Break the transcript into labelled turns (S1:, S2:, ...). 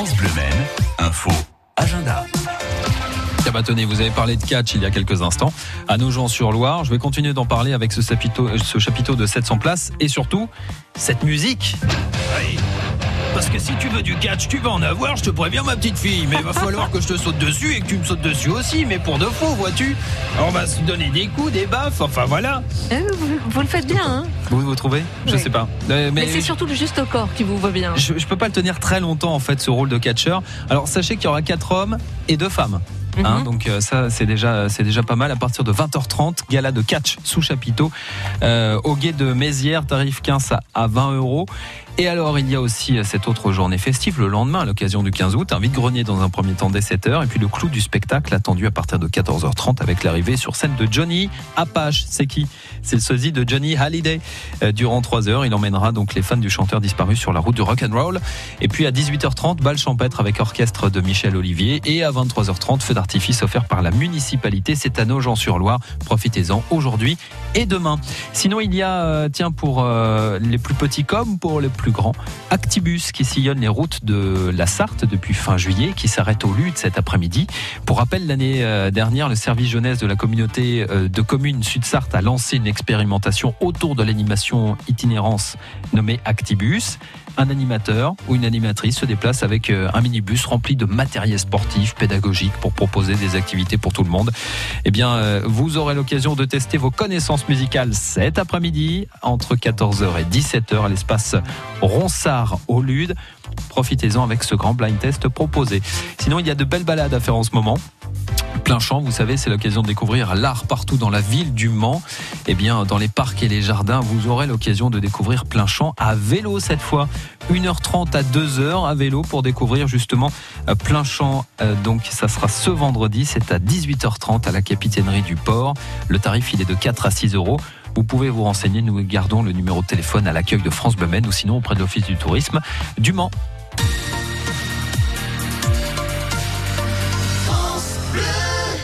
S1: France Bleu info, agenda.
S2: Tenez, vous avez parlé de catch il y a quelques instants à Nogent-sur-Loire. Je vais continuer d'en parler avec ce chapiteau, ce chapiteau de 700 places et surtout cette musique.
S3: Oui. Parce que si tu veux du catch, tu vas en avoir, je te préviens ma petite fille. Mais il va falloir que je te saute dessus et que tu me sautes dessus aussi, mais pour de faux, vois-tu. On va se donner des coups, des baffes, enfin voilà.
S4: Eh, vous, vous le faites bien, hein
S2: Vous vous trouvez? Je
S4: Oui.
S2: sais pas. Euh,
S4: Mais, c'est surtout le juste au corps qui vous va bien.
S2: je, je peux pas le tenir très longtemps en fait ce rôle de catcheur. Alors sachez qu'il y aura quatre hommes et deux femmes. Hein,
S4: Mhm.
S2: donc euh, ça c'est déjà c'est déjà pas mal à partir de 20h30 gala de catch sous chapiteau euh, au guet de Mézières tarif 15 à- à 20 euros et alors il y a aussi euh, cette autre journée festive le lendemain à l'occasion du 15 août un vide grenier dans un premier temps dès 7h et puis le clou du spectacle attendu à partir de 14h30 avec l'arrivée sur scène de Johnny Apache c'est qui? C'est le sosie de Johnny Hallyday Euh, durant 3 heures il emmènera donc les fans du chanteur disparu sur la route du rock and roll et puis à 18h30, balle champêtre avec orchestre de Michel Olivier. Et à 23h30, feu d'artifice offert par la municipalité. C'est à Nogent-sur-Loire. Profitez-en aujourd'hui et demain. Sinon, il y a, euh, tiens, pour les plus petits comme pour les plus Actibus qui sillonne les routes de la Sarthe depuis fin juillet, qui s'arrête au Lude cet après-midi. Pour rappel, l'année euh, dernière, le service jeunesse de la communauté euh, de communes Sud-Sarthe a lancé une expérimentation autour de l'animation itinérance nommée Actibus un animateur ou une animatrice se déplace avec euh, un minibus rempli de matériel sportif, pédagogique pour proposer des activités pour tout le monde. Eh bien, euh, vous aurez l'occasion de tester vos connaissances musicales cet après-midi entre 14h et 17h à l'espace Ronsard au Lude. Profitez-en avec ce grand blind test proposé. Sinon, il y a de belles balades à faire en ce moment. Plein champ, vous savez, c'est l'occasion de découvrir l'art partout dans la ville du Mans. Eh bien, dans les parcs et les jardins, vous aurez l'occasion de découvrir plein champ à vélo cette fois. 1h30 à 2h à vélo pour découvrir justement euh, plein champ. Euh, Donc, ça sera ce vendredi, c'est à 18h30 à la capitainerie du port. Le tarif, il est de 4 à 6 euros. Vous pouvez vous renseigner, nous gardons le numéro de téléphone à l'accueil de France Men ou sinon auprès de l'Office du tourisme du Mans.